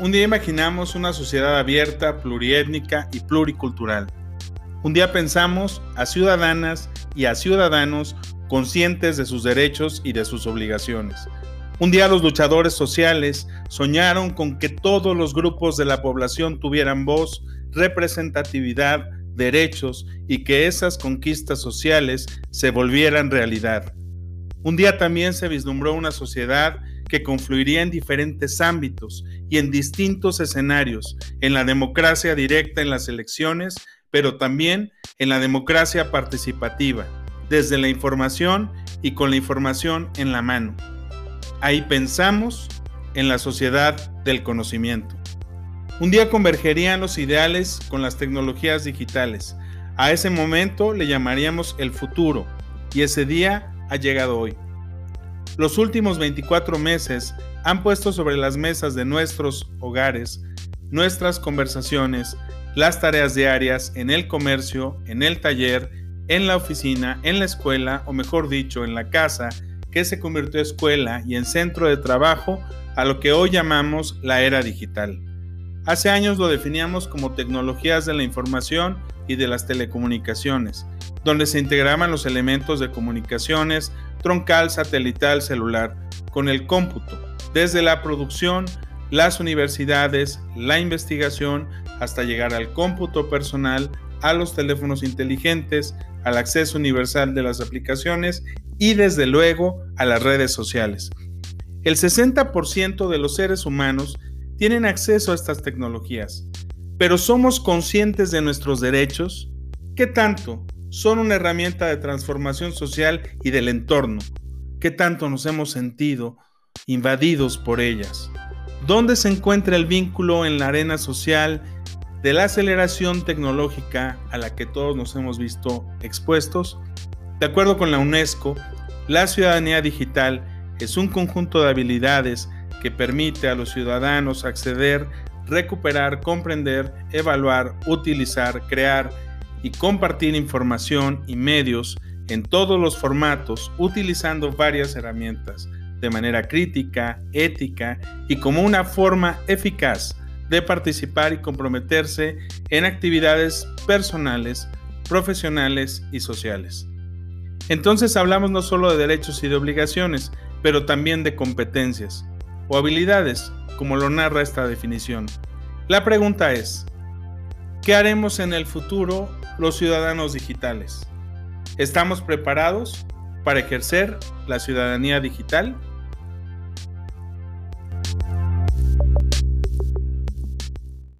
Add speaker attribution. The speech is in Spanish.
Speaker 1: Un día imaginamos una sociedad abierta, pluriétnica y pluricultural. Un día pensamos a ciudadanas y a ciudadanos conscientes de sus derechos y de sus obligaciones. Un día los luchadores sociales soñaron con que todos los grupos de la población tuvieran voz, representatividad, derechos y que esas conquistas sociales se volvieran realidad. Un día también se vislumbró una sociedad que confluiría en diferentes ámbitos y en distintos escenarios, en la democracia directa en las elecciones, pero también en la democracia participativa, desde la información y con la información en la mano. Ahí pensamos en la sociedad del conocimiento. Un día convergerían los ideales con las tecnologías digitales. A ese momento le llamaríamos el futuro y ese día ha llegado hoy. Los últimos 24 meses han puesto sobre las mesas de nuestros hogares nuestras conversaciones, las tareas diarias en el comercio, en el taller, en la oficina, en la escuela o mejor dicho, en la casa, que se convirtió en escuela y en centro de trabajo a lo que hoy llamamos la era digital. Hace años lo definíamos como tecnologías de la información y de las telecomunicaciones, donde se integraban los elementos de comunicaciones troncal, satelital, celular, con el cómputo, desde la producción, las universidades, la investigación, hasta llegar al cómputo personal, a los teléfonos inteligentes, al acceso universal de las aplicaciones y desde luego a las redes sociales. El 60% de los seres humanos tienen acceso a estas tecnologías, pero ¿somos conscientes de nuestros derechos? ¿Qué tanto son una herramienta de transformación social y del entorno? ¿Qué tanto nos hemos sentido invadidos por ellas? ¿Dónde se encuentra el vínculo en la arena social de la aceleración tecnológica a la que todos nos hemos visto expuestos? De acuerdo con la UNESCO, la ciudadanía digital es un conjunto de habilidades que permite a los ciudadanos acceder, recuperar, comprender, evaluar, utilizar, crear y compartir información y medios en todos los formatos utilizando varias herramientas de manera crítica, ética y como una forma eficaz de participar y comprometerse en actividades personales, profesionales y sociales. Entonces hablamos no solo de derechos y de obligaciones, pero también de competencias o habilidades, como lo narra esta definición. La pregunta es, ¿qué haremos en el futuro los ciudadanos digitales? ¿Estamos preparados para ejercer la ciudadanía digital?